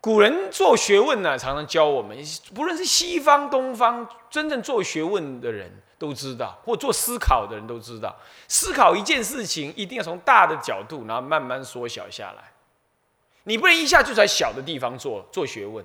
古人做学问呢，常常教我们，不论是西方、东方，真正做学问的人都知道，或做思考的人都知道，思考一件事情，一定要从大的角度，然后慢慢缩小下来。你不能一下就在小的地方做做学问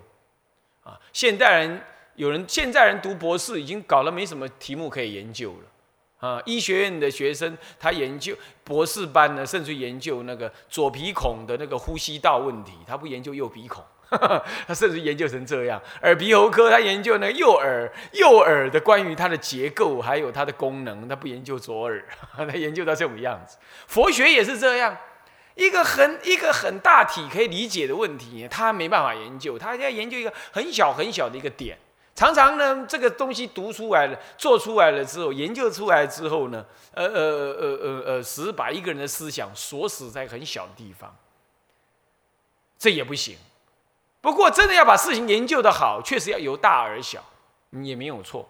啊！现代人有人，现在人读博士已经搞了没什么题目可以研究了。啊，医学院的学生他研究博士班呢，甚至研究那个左鼻孔的那个呼吸道问题，他不研究右鼻孔，他甚至研究成这样。耳鼻喉科他研究那个右耳，右耳的关于它的结构还有它的功能，他不研究左耳，他研究到这种样子。佛学也是这样，一个很一个很大体可以理解的问题，他没办法研究，他要研究一个很小很小的一个点。常常呢，这个东西读出来了，做出来了之后，研究出来之后呢，呃呃呃呃呃，只是把一个人的思想锁死在很小的地方，这也不行。不过，真的要把事情研究的好，确实要由大而小，也没有错。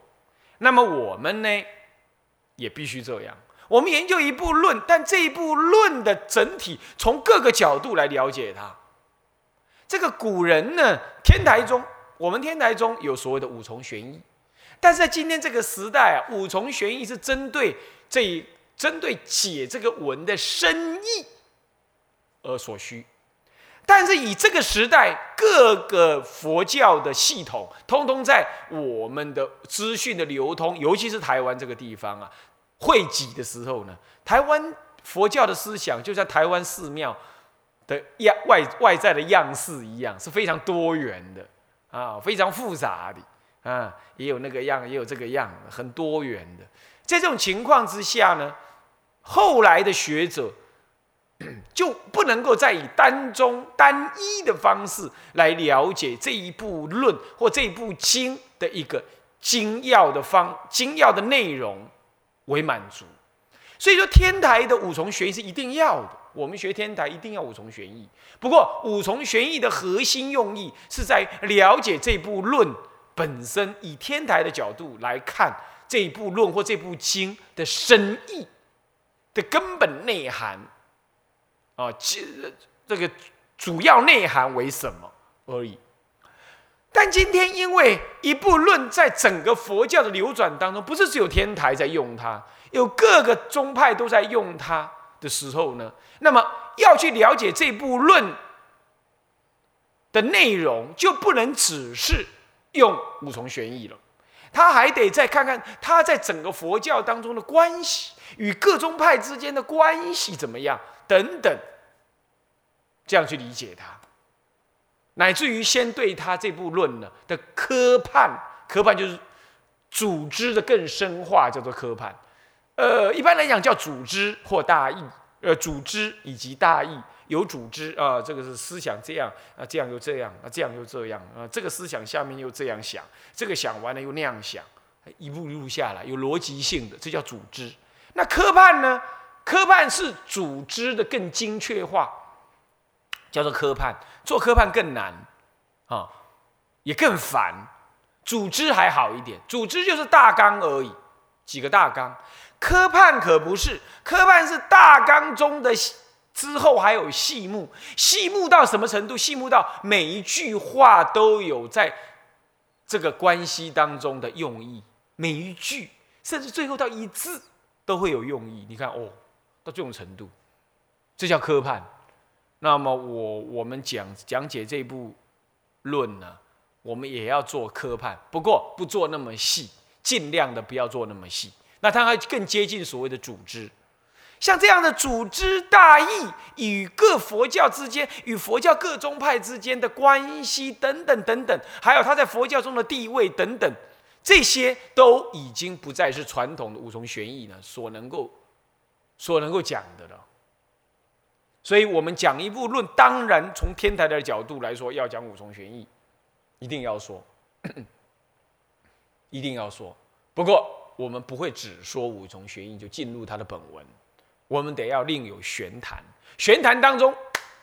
那么我们呢，也必须这样。我们研究一部论，但这一部论的整体，从各个角度来了解它。这个古人呢，天台中。我们天台中有所谓的五重玄义，但是在今天这个时代啊，五重玄义是针对这一针对解这个文的深意而所需。但是以这个时代各个佛教的系统，通通在我们的资讯的流通，尤其是台湾这个地方啊，汇集的时候呢，台湾佛教的思想就像台湾寺庙的样外外在的样式一样，是非常多元的。啊，非常复杂的啊，也有那个样，也有这个样，很多元的。在这种情况之下呢，后来的学者就不能够再以单中单一的方式来了解这一部论或这部经的一个精要的方精要的内容为满足。所以说，天台的五重学义是一定要的。我们学天台一定要五重玄义，不过五重玄义的核心用意是在了解这部论本身，以天台的角度来看这部论或这部经的深意的根本内涵啊，这这个主要内涵为什么而已。但今天因为一部论在整个佛教的流转当中，不是只有天台在用它，有各个宗派都在用它。的时候呢，那么要去了解这部论的内容，就不能只是用五重玄义了，他还得再看看他在整个佛教当中的关系与各宗派之间的关系怎么样等等，这样去理解他，乃至于先对他这部论呢的科判，科判就是组织的更深化，叫做科判。呃，一般来讲叫组织或大义，呃，组织以及大义。有组织啊，这个是思想这样啊，这样又这样啊，这样又这样啊，这个思想下面又这样想，这个想完了又那样想，一步一步下来有逻辑性的，这叫组织。那科判呢？科判是组织的更精确化，叫做科判。做科判更难啊，也更烦。组织还好一点，组织就是大纲而已，几个大纲。科判可不是，科判是大纲中的之后还有细目，细目到什么程度？细目到每一句话都有在这个关系当中的用意，每一句甚至最后到一字都会有用意。你看哦，到这种程度，这叫科判。那么我我们讲讲解这部论呢，我们也要做科判，不过不做那么细，尽量的不要做那么细。那它还更接近所谓的组织，像这样的组织大义与各佛教之间、与佛教各宗派之间的关系等等等等，还有他在佛教中的地位等等，这些都已经不再是传统的五重玄义呢所能够所能够讲的了。所以，我们讲一部论，当然从天台的角度来说，要讲五重玄义，一定要说，一定要说。不过，我们不会只说五重玄义就进入它的本文，我们得要另有玄谈。玄谈当中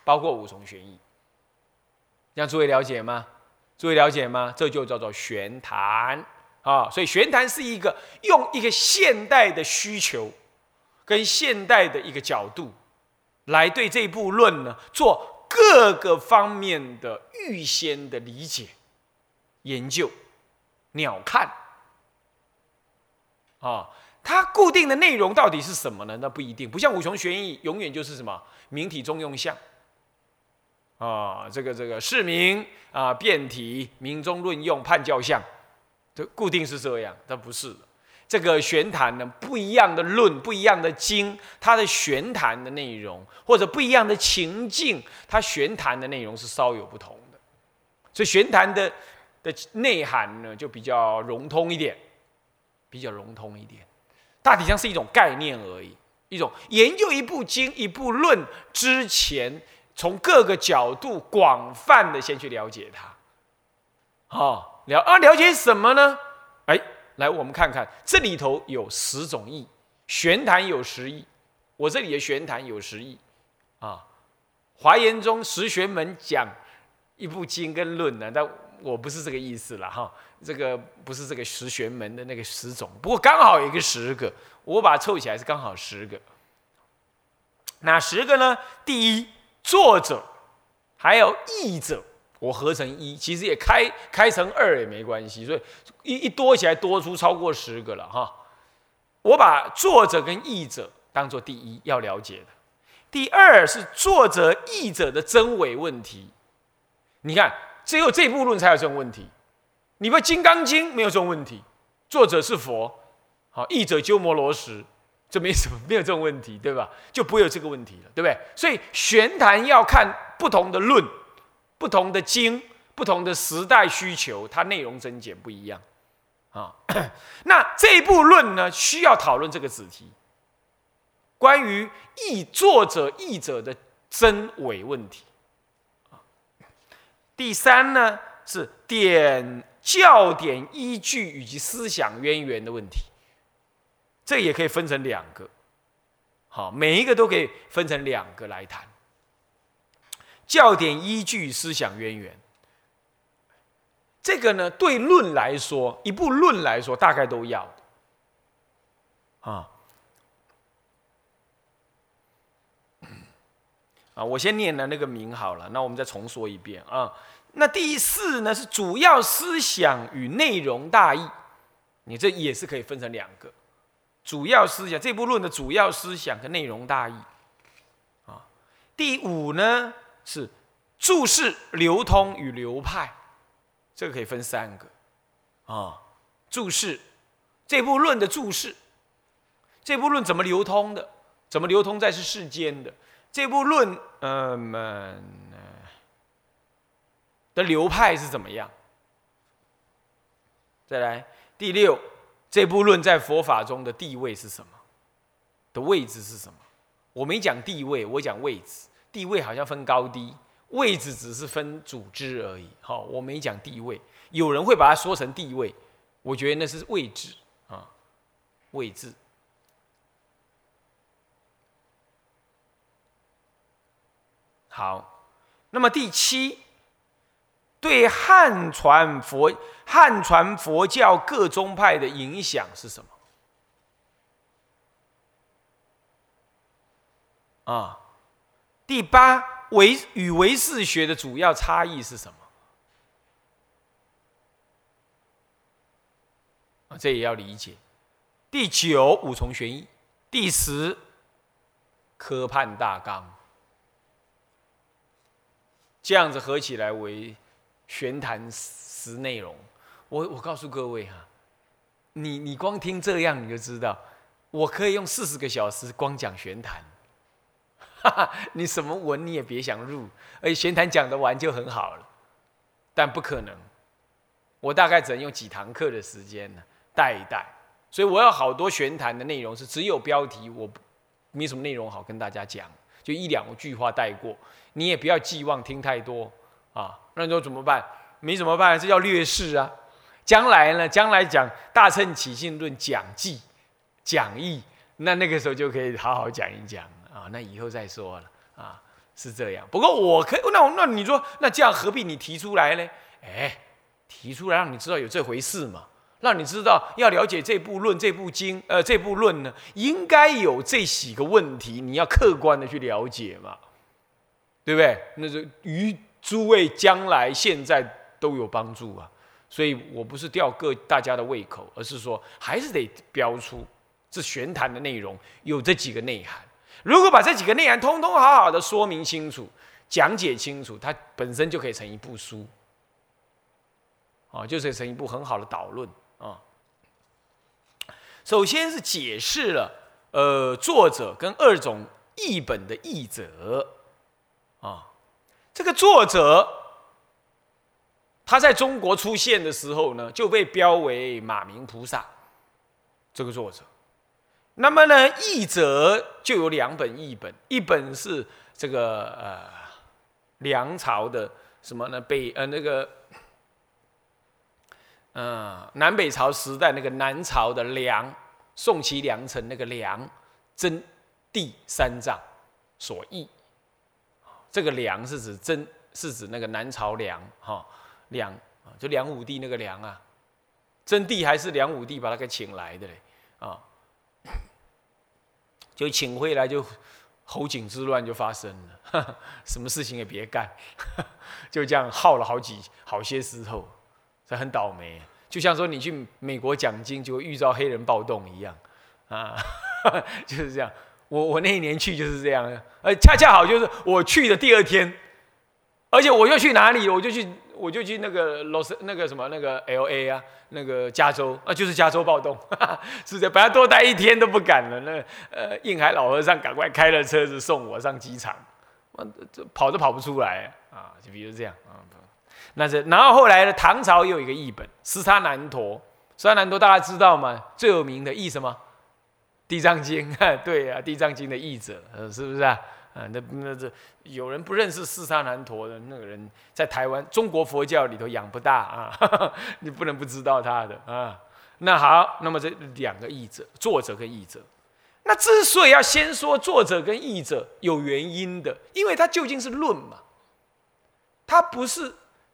包括五重玄义，让诸位了解吗？诸位了解吗？这就叫做玄谈啊！所以玄谈是一个用一个现代的需求跟现代的一个角度来对这部论呢做各个方面的预先的理解、研究、鸟瞰啊，它固定的内容到底是什么呢？那不一定，不像五穷玄义，永远就是什么明体中用相啊，这个这个释名啊，变体明中论用判教相，这固定是这样，但不是的。这个玄谈呢，不一样的论，不一样的经，它的玄谈的内容，或者不一样的情境，它玄谈的内容是稍有不同的。所以玄谈的的内涵呢，就比较融通一点，比较融通一点。大体上是一种概念而已，一种研究一部经、一部论之前，从各个角度广泛的先去了解它。好，了啊，了解什么呢？哎。来，我们看看这里头有十种义，玄谈有十义，我这里的玄谈有十义，啊，华严中十玄门讲一部经跟论呢，但我不是这个意思了哈，这个不是这个十玄门的那个十种，不过刚好一个十个，我把它凑起来是刚好十个，哪十个呢？第一，作者还有译者。我合成一，其实也开开成二也没关系，所以一一多起来多出超过十个了哈。我把作者跟译者当做第一要了解的，第二是作者译者的真伪问题。你看，只有这部论才有这种问题。你不《金刚经》没有这种问题，作者是佛，好，译者鸠摩罗什，这没什么，没有这种问题，对吧？就不会有这个问题了，对不对？所以玄谈要看不同的论。不同的经，不同的时代需求，它内容增减不一样啊。那这部论呢，需要讨论这个子题，关于译作者译者的真伪问题第三呢，是点教典依据以及思想渊源的问题，这也可以分成两个，好，每一个都可以分成两个来谈。教典依据、思想渊源，这个呢，对论来说，一部论来说，大概都要啊。啊，我先念了那个名好了，那我们再重说一遍啊。那第四呢，是主要思想与内容大意，你这也是可以分成两个，主要思想这部论的主要思想跟内容大意啊。第五呢？是注释流通与流派，这个可以分三个啊。注释这部论的注释，这部论怎么流通的？怎么流通在是世间的？这部论，嗯，流派是怎么样？再来第六，这部论在佛法中的地位是什么？的位置是什么？我没讲地位，我讲位置。地位好像分高低，位置只是分组织而已。好，我没讲地位，有人会把它说成地位，我觉得那是位置啊，位置。好，那么第七，对汉传佛汉传佛教各宗派的影响是什么？啊？第八，唯与唯识学的主要差异是什么？啊，这也要理解。第九，五重玄义。第十，科判大纲。这样子合起来为玄谈十内容。我我告诉各位哈，你你光听这样你就知道，我可以用四十个小时光讲玄谈。你什么文你也别想入，而且玄谈讲得完就很好了，但不可能，我大概只能用几堂课的时间呢带一带，所以我要好多玄谈的内容是只有标题，我没什么内容好跟大家讲，就一两句话带过，你也不要寄望听太多啊，那你说怎么办？没怎么办？这叫劣势啊！将来呢？将来讲大乘起信论讲记讲义，那那个时候就可以好好讲一讲。啊，那以后再说了啊，是这样。不过我可以，那我那你说，那这样何必你提出来呢？哎，提出来让你知道有这回事嘛，让你知道要了解这部论、这部经，呃，这部论呢，应该有这几个问题，你要客观的去了解嘛。对不对？那是于诸位将来现在都有帮助啊。所以我不是吊各大家的胃口，而是说还是得标出这玄谈的内容有这几个内涵。如果把这几个内涵通通好好的说明清楚、讲解清楚，它本身就可以成一部书。啊，就是成一部很好的导论啊。首先是解释了呃作者跟二种译本的译者，这个作者他在中国出现的时候呢，就被标为马明菩萨这个作者。那么呢，译者就有两本译本，一本是这个呃梁朝的什么呢北呃那个。嗯，南北朝时代那个南朝的梁，宋齐梁陈那个梁，真第三藏所译。这个梁是指真，是指那个南朝梁哈梁啊，就梁武帝那个梁啊。真谛还是梁武帝把他给请来的嘞啊，就请回来就侯景之乱就发生了，什么事情也别干，就这样耗了好几好些时候。这很倒霉，就像说你去美国讲经，就会遇到黑人暴动一样，啊，就是这样。我我那一年去就是这样的，呃，恰恰好就是我去的第二天，而且我又去哪里？我就去我就去那个罗斯那个什么那个 L A 啊，那个加州啊，就是加州暴动，是的，本来多待一天都不敢了。那呃，印海老和尚赶快开了车子送我上机场，我这跑都跑不出来啊，就比如这样啊。那是，然后后来呢？唐朝又有一个译本《斯沙难陀》，《斯沙难陀》大家知道吗？最有名的译什么？《地藏经》对啊，《地藏经》的译者，呃，是不是啊？啊，那那这有人不认识四沙难陀的那个人，在台湾中国佛教里头养不大啊，你不能不知道他的啊。那好，那么这两个译者，作者跟译者，那之所以要先说作者跟译者，有原因的，因为他究竟是论嘛，他不是。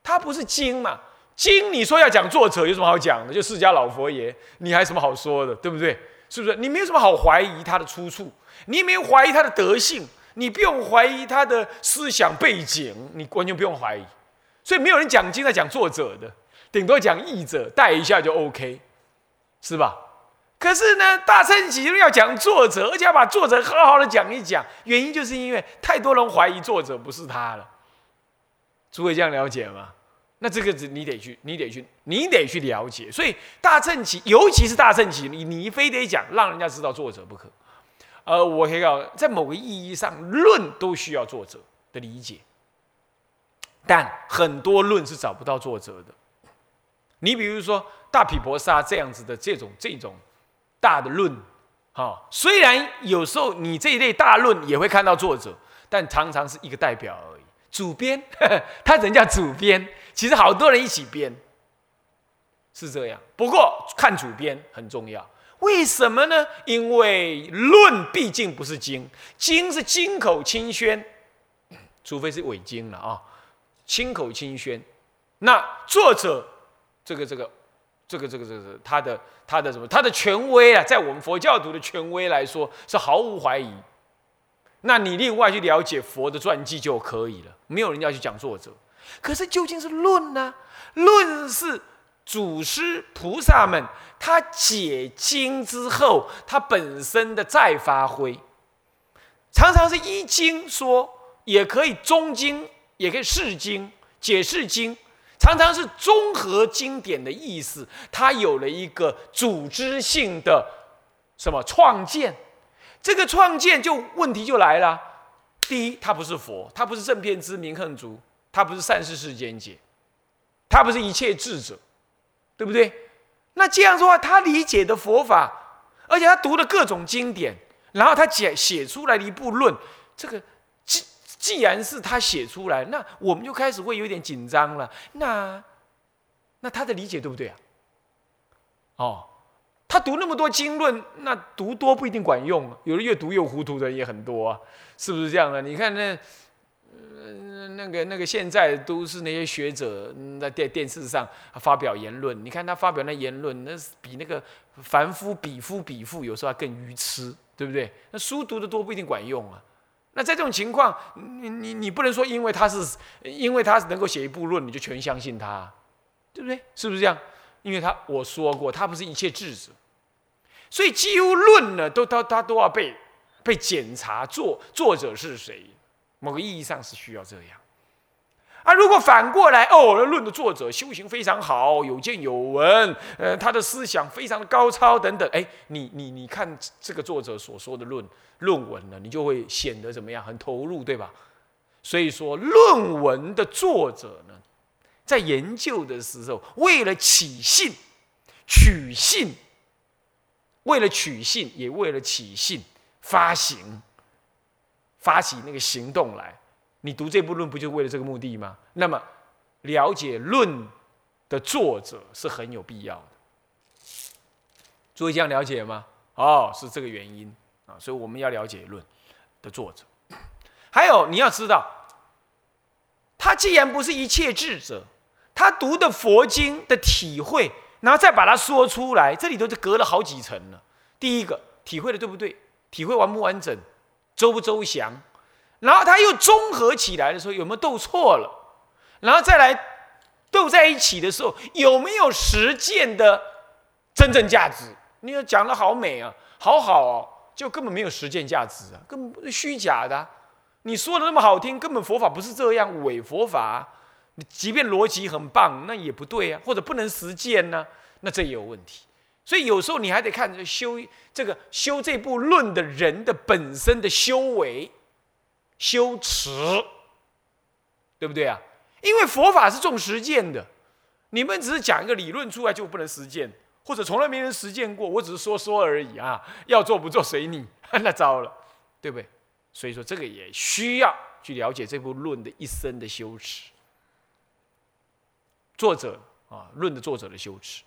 他不是经嘛？经你说要讲作者有什么好讲的？就释迦老佛爷，你还什么好说的？对不对？是不是？你没有什么好怀疑他的出处，你也没有怀疑他的德性，你不用怀疑他的思想背景，你完全不用怀疑。所以没有人讲经在讲作者的，顶多讲译者带一下就 OK，是吧？可是呢，大乘起要讲作者，而且要把作者好好的讲一讲，原因就是因为太多人怀疑作者不是他了。诸位这样了解吗？那这个你得去，你得去，你得去了解。所以大正起，尤其是大正起，你你非得讲，让人家知道作者不可。呃，我可以讲，在某个意义上，论都需要作者的理解，但很多论是找不到作者的。你比如说大毗婆沙这样子的这种这种大的论，哈，虽然有时候你这一类大论也会看到作者，但常常是一个代表而已。主编，他人叫主编，其实好多人一起编，是这样。不过看主编很重要，为什么呢？因为论毕竟不是经，经是金口清宣，除非是伪经了啊，清口清宣。那作者这个这个这个这个这个他的他的什么他的权威啊，在我们佛教徒的权威来说是毫无怀疑。那你另外去了解佛的传记就可以了，没有人要去讲作者。可是究竟是论呢？论是祖师菩萨们他解经之后，他本身的再发挥，常常是一经说，也可以中经，也可以释经解释经，常常是综合经典的意思，他有了一个组织性的什么创建。这个创建就问题就来了。第一，他不是佛，他不是正片之明恨足，他不是善事世间解，他不是一切智者，对不对？那这样说话，他理解的佛法，而且他读了各种经典，然后他写写出来的一部论，这个既既然是他写出来，那我们就开始会有点紧张了。那那他的理解对不对啊？哦。他读那么多经论，那读多不一定管用。有的越读越糊涂的人也很多啊，是不是这样的？你看那，呃，那个那个现在都是那些学者在电电视上发表言论，你看他发表那言论，那是比那个凡夫比夫比妇有时候还更愚痴，对不对？那书读的多不一定管用啊。那在这种情况，你你你不能说因为他是因为他能够写一部论，你就全相信他，对不对？是不是这样？因为他我说过，他不是一切智者，所以几乎论呢，都他他都要被被检查，作作者是谁？某个意义上是需要这样。啊，如果反过来，哦，论的作者修行非常好，有见有闻，呃，他的思想非常的高超等等，哎，你你你看这个作者所说的论论文呢，你就会显得怎么样？很投入，对吧？所以说，论文的作者呢，在研究的时候，为了起信、取信，为了取信，也为了起信，发行，发起那个行动来。你读这部论不就为了这个目的吗？那么，了解论的作者是很有必要的。诸位这样了解吗？哦，是这个原因啊，所以我们要了解论的作者。还有你要知道，他既然不是一切智者，他读的佛经的体会，然后再把它说出来，这里头就隔了好几层了。第一个，体会的对不对？体会完不完整？周不周详？然后他又综合起来的时候，有没有斗错了？然后再来斗在一起的时候，有没有实践的真正价值？你要讲的好美啊，好好哦，就根本没有实践价值啊，根本虚假的。你说的那么好听，根本佛法不是这样，伪佛法。你即便逻辑很棒，那也不对啊，或者不能实践呢，那这也有问题。所以有时候你还得看修这个修这部论的人的本身的修为。修持，对不对啊？因为佛法是重实践的，你们只是讲一个理论出来就不能实践，或者从来没人实践过，我只是说说而已啊。要做不做随你，那糟了，对不对？所以说这个也需要去了解这部论的一生的修持，作者啊，论的作者的修持。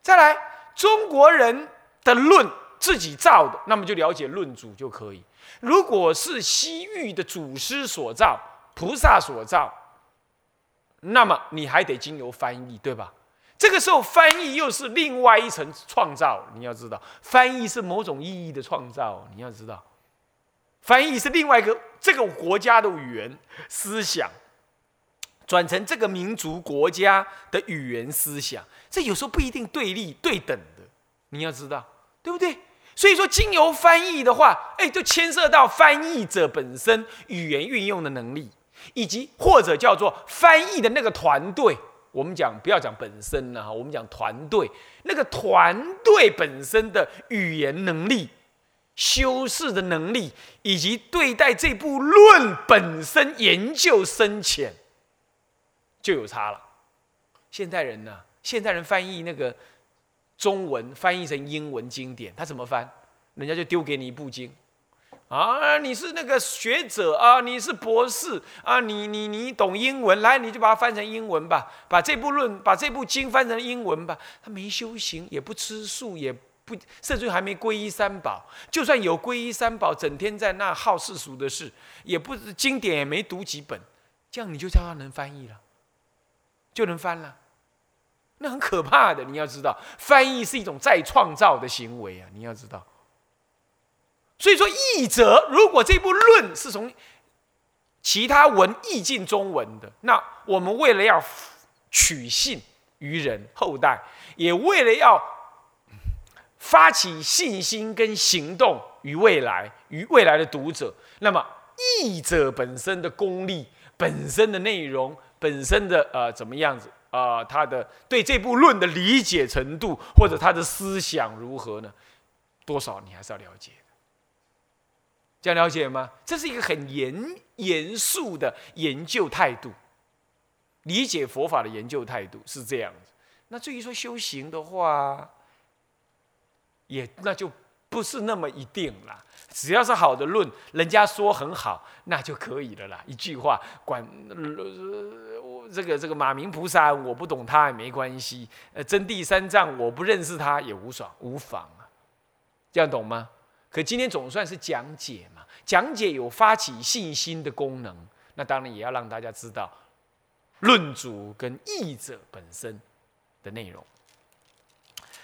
再来，中国人的论自己造的，那么就了解论主就可以。如果是西域的祖师所造、菩萨所造，那么你还得经由翻译，对吧？这个时候翻译又是另外一层创造。你要知道，翻译是某种意义的创造。你要知道，翻译是另外一个这个国家的语言思想，转成这个民族国家的语言思想。这有时候不一定对立对等的。你要知道，对不对？所以说，经由翻译的话，哎，就牵涉到翻译者本身语言运用的能力，以及或者叫做翻译的那个团队。我们讲不要讲本身了哈，我们讲团队，那个团队本身的语言能力、修饰的能力，以及对待这部论本身研究深浅，就有差了。现代人呢，现代人翻译那个。中文翻译成英文经典，他怎么翻？人家就丢给你一部经，啊，你是那个学者啊，你是博士啊，你你你懂英文，来你就把它翻成英文吧，把这部论把这部经翻成英文吧。他没修行，也不吃素，也不甚至还没皈依三宝。就算有皈依三宝，整天在那好世俗的事，也不经典也没读几本，这样你就叫他能翻译了，就能翻了。那很可怕的，你要知道，翻译是一种再创造的行为啊！你要知道，所以说译者如果这部论是从其他文译进中文的，那我们为了要取信于人后代，也为了要发起信心跟行动于未来于未来的读者，那么译者本身的功力、本身的内容、本身的呃怎么样子？啊，他的对这部论的理解程度，或者他的思想如何呢？多少你还是要了解的，这样了解吗？这是一个很严严肃的研究态度，理解佛法的研究态度是这样子。那至于说修行的话，也那就不是那么一定啦。只要是好的论，人家说很好，那就可以了啦。一句话，管。呃这个这个马明菩萨，我不懂他也没关系。呃，真谛三藏，我不认识他也无爽无妨啊，这样懂吗？可今天总算是讲解嘛，讲解有发起信心的功能，那当然也要让大家知道论主跟译者本身的内容。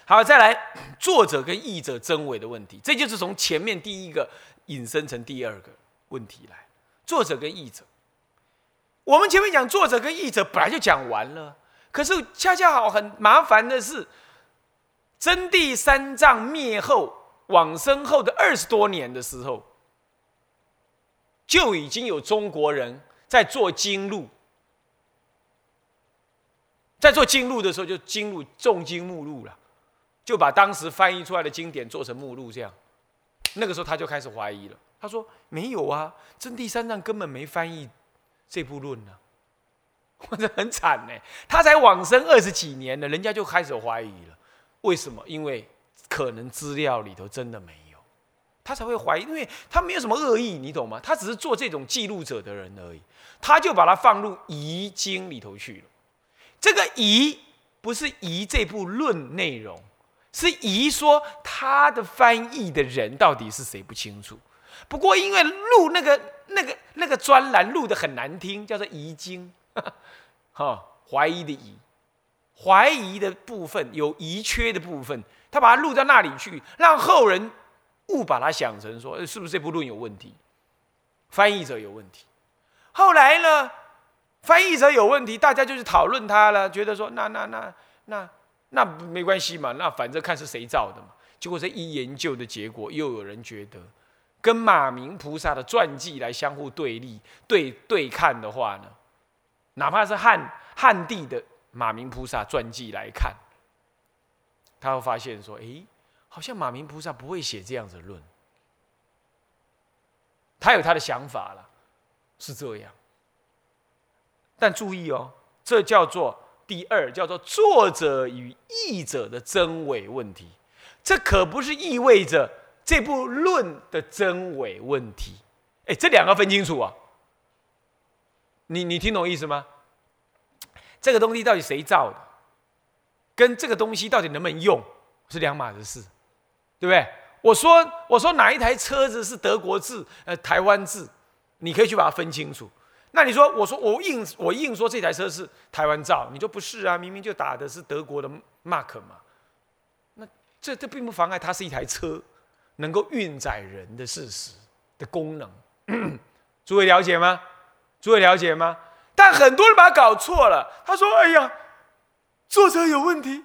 好，再来作者跟译者真伪的问题，这就是从前面第一个引申成第二个问题来，作者跟译者。我们前面讲作者跟译者本来就讲完了，可是恰恰好很麻烦的是，真谛三藏灭后往生后的二十多年的时候，就已经有中国人在做经录，在做经录的时候就经录重经目录了，就把当时翻译出来的经典做成目录，这样，那个时候他就开始怀疑了。他说：“没有啊，真谛三藏根本没翻译。”这部论呢，或者很惨呢，他才往生二十几年了，人家就开始怀疑了。为什么？因为可能资料里头真的没有，他才会怀疑，因为他没有什么恶意，你懂吗？他只是做这种记录者的人而已，他就把它放入遗经里头去了。这个遗不是遗这部论内容，是遗说他的翻译的人到底是谁不清楚。不过因为录那个。那个那个专栏录的很难听，叫做疑经，哈，怀疑的疑，怀疑的部分有遗缺的部分，他把它录到那里去，让后人误把它想成说，是不是这部论有问题，翻译者有问题。后来呢，翻译者有问题，大家就去讨论他了，觉得说，那那那那那没关系嘛，那反正看是谁造的嘛。结果这一研究的结果，又有人觉得。跟马明菩萨的传记来相互对立、对对看的话呢，哪怕是汉汉地的马明菩萨传记来看，他会发现说：“哎，好像马明菩萨不会写这样子论。”他有他的想法了，是这样。但注意哦，这叫做第二，叫做作者与译者的真伪问题。这可不是意味着。这部论的真伪问题，哎，这两个分清楚啊！你你听懂意思吗？这个东西到底谁造的，跟这个东西到底能不能用是两码子事，对不对？我说我说哪一台车子是德国制，呃，台湾制，你可以去把它分清楚。那你说我说我硬我硬说这台车是台湾造，你说不是啊？明明就打的是德国的 mark 嘛。那这这并不妨碍它是一台车。能够运载人的事实的功能，诸位了解吗？诸位了解吗？但很多人把它搞错了。他说：“哎呀，作者有问题，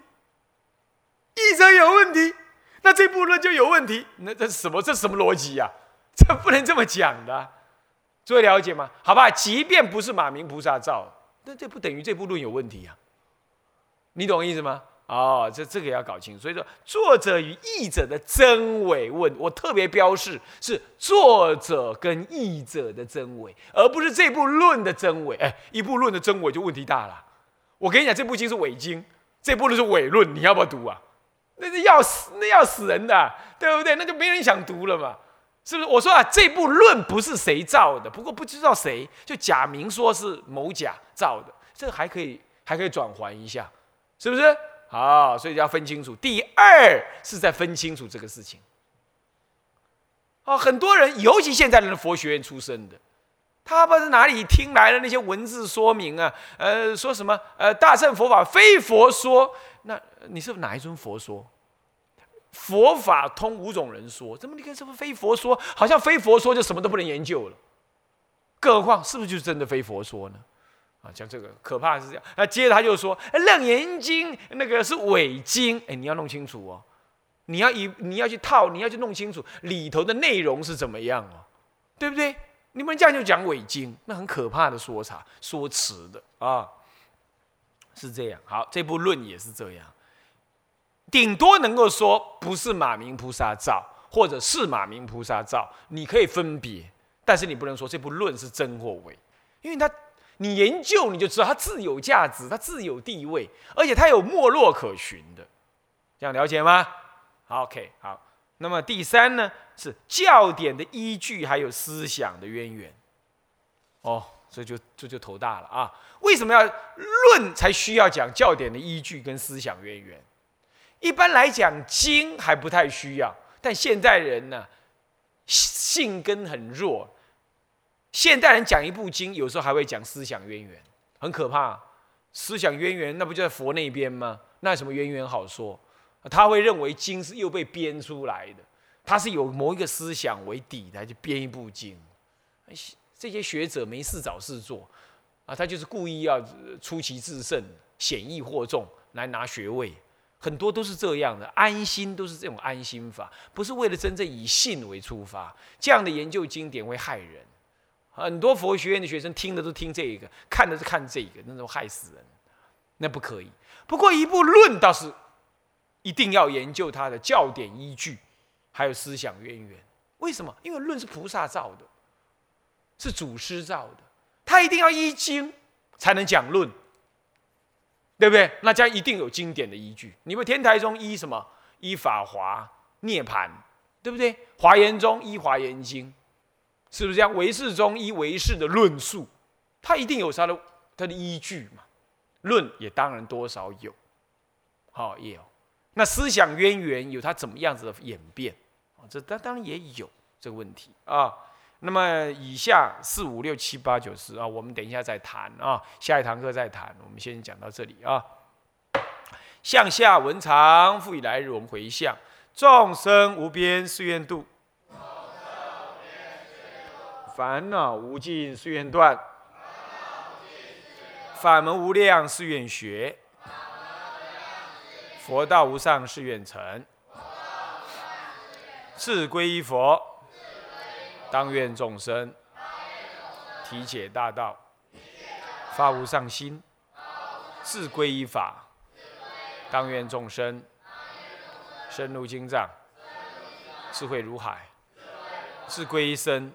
译者有问题，那这部论就有问题。那这是什么？这是什么逻辑呀？这不能这么讲的。诸位了解吗？好吧，即便不是马明菩萨造，那这不等于这部论有问题呀？你懂意思吗？”哦，这这个要搞清楚。所以说，作者与译者的真伪问，我特别标示是作者跟译者的真伪，而不是这部论的真伪。哎，一部论的真伪就问题大了。我跟你讲，这部经是伪经，这部论是伪论，你要不要读啊？那是要死，那要死人的，对不对？那就没人想读了嘛，是不是？我说啊，这部论不是谁造的，不过不知道谁就假名说是某甲造的，这还可以，还可以转还一下，是不是？好，所以要分清楚。第二是在分清楚这个事情。哦，很多人，尤其现在的佛学院出身的，他不知哪里听来的那些文字说明啊，呃，说什么呃，大乘佛法非佛说，那你是哪一尊佛说？佛法通五种人说，怎么你看什么非佛说？好像非佛说就什么都不能研究了，更何况是不是就是真的非佛说呢？啊，讲这个可怕是这样。那接着他就说，《楞严经》那个是伪经，哎，你要弄清楚哦。你要以你要去套，你要去弄清楚里头的内容是怎么样哦，对不对？你们这样就讲伪经，那很可怕的说啥、说辞的啊，是这样。好，这部论也是这样，顶多能够说不是马明菩萨造，或者是马明菩萨造，你可以分别，但是你不能说这部论是真或伪，因为他。你研究你就知道，它自有价值，它自有地位，而且它有没落可循的，这样了解吗？OK，好。那么第三呢，是教典的依据，还有思想的渊源。哦，这就这就头大了啊！为什么要论才需要讲教典的依据跟思想渊源？一般来讲，经还不太需要，但现代人呢，性根很弱。现代人讲一部经，有时候还会讲思想渊源，很可怕。思想渊源，那不就在佛那边吗？那有什么渊源好说？他会认为经是又被编出来的，他是有某一个思想为底的，就编一部经，这些学者没事找事做啊，他就是故意要出奇制胜、显易惑众来拿学位，很多都是这样的，安心都是这种安心法，不是为了真正以信为出发，这样的研究经典会害人。很多佛学院的学生听的都听这一个，看的是看这一个，那都害死人，那不可以。不过一部论倒是一定要研究它的教典依据，还有思想渊源。为什么？因为论是菩萨造的，是祖师造的，他一定要依经才能讲论，对不对？那将一定有经典的依据。你们天台宗依什么？依法华涅盘，对不对？华严宗依华严经。是不是这样？唯识中依唯识的论述，它一定有它的它的依据嘛？论也当然多少有，好也有。那思想渊源有它怎么样子的演变啊？这当当然也有这个问题啊。那么以下四五六七八九十啊，我们等一下再谈啊，下一堂课再谈。我们先讲到这里啊。向下文长，复以来日，我们回向众生无边誓愿度。烦恼无尽誓愿断，法门无量誓愿学，佛道无上誓愿成。自归依佛，当愿众生体解大道，发无上心；自归依法，当愿众生深入经藏，智慧如海；自归依身。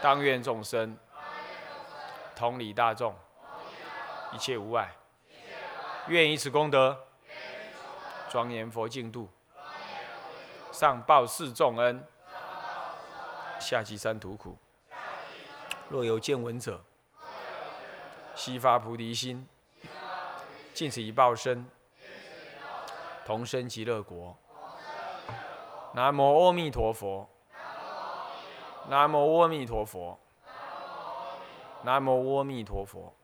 当愿众生同理大众，一切无碍。愿以此功德庄严佛净土，上报四重恩，下济三途苦。若有见闻者，悉发菩提心，尽此一报身，同生极乐国。南无阿弥陀佛。南无阿弥陀佛，南无阿弥陀佛。